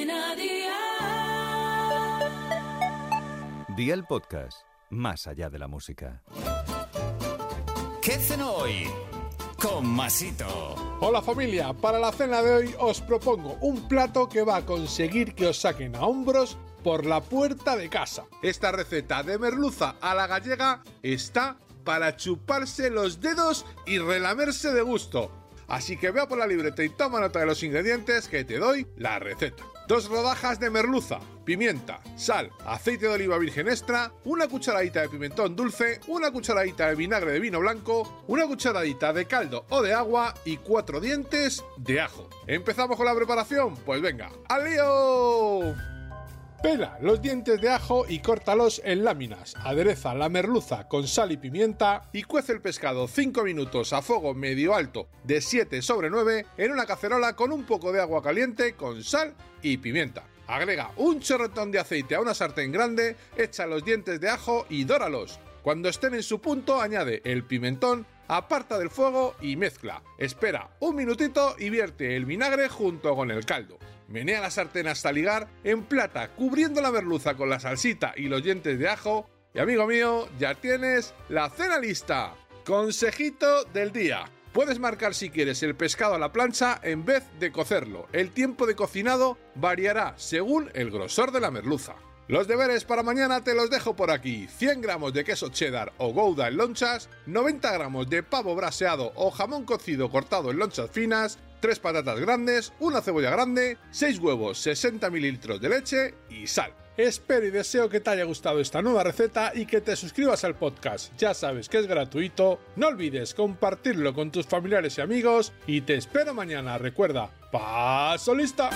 Cadena Dial. Día el podcast, más allá de la música. ¿Qué cenó hoy? Con Masito. Hola familia, para la cena de hoy os propongo un plato que va a conseguir que os saquen a hombros por la puerta de casa. Esta receta de merluza a la gallega está para chuparse los dedos y relamerse de gusto. Así que vea por la libreta y toma nota de los ingredientes que te doy la receta. Dos rodajas de merluza, pimienta, sal, aceite de oliva virgen extra, una cucharadita de pimentón dulce, una cucharadita de vinagre de vino blanco, una cucharadita de caldo o de agua y cuatro dientes de ajo. ¿Empezamos con la preparación? Pues venga, ¡al lío! Pela los dientes de ajo y córtalos en láminas. Adereza la merluza con sal y pimienta y cuece el pescado 5 minutos a fuego medio alto de 7 sobre 9 en una cacerola con un poco de agua caliente con sal y pimienta. Agrega un chorretón de aceite a una sartén grande, echa los dientes de ajo y dóralos. Cuando estén en su punto, añade el pimentón, aparta del fuego y mezcla. Espera un minutito y vierte el vinagre junto con el caldo. Menea la sartén hasta ligar, emplata cubriendo la merluza con la salsita y los dientes de ajo. Y amigo mío, ya tienes la cena lista. Consejito del día. Puedes marcar si quieres el pescado a la plancha en vez de cocerlo. El tiempo de cocinado variará según el grosor de la merluza. Los deberes para mañana te los dejo por aquí. 100 gramos de queso cheddar o gouda en lonchas, 90 gramos de pavo braseado o jamón cocido cortado en lonchas finas, 3 patatas grandes, una cebolla grande, 6 huevos, 60 mililitros de leche y sal. Espero y deseo que te haya gustado esta nueva receta y que te suscribas al podcast. Ya sabes que es gratuito. No olvides compartirlo con tus familiares y amigos y te espero mañana. Recuerda, paso lista.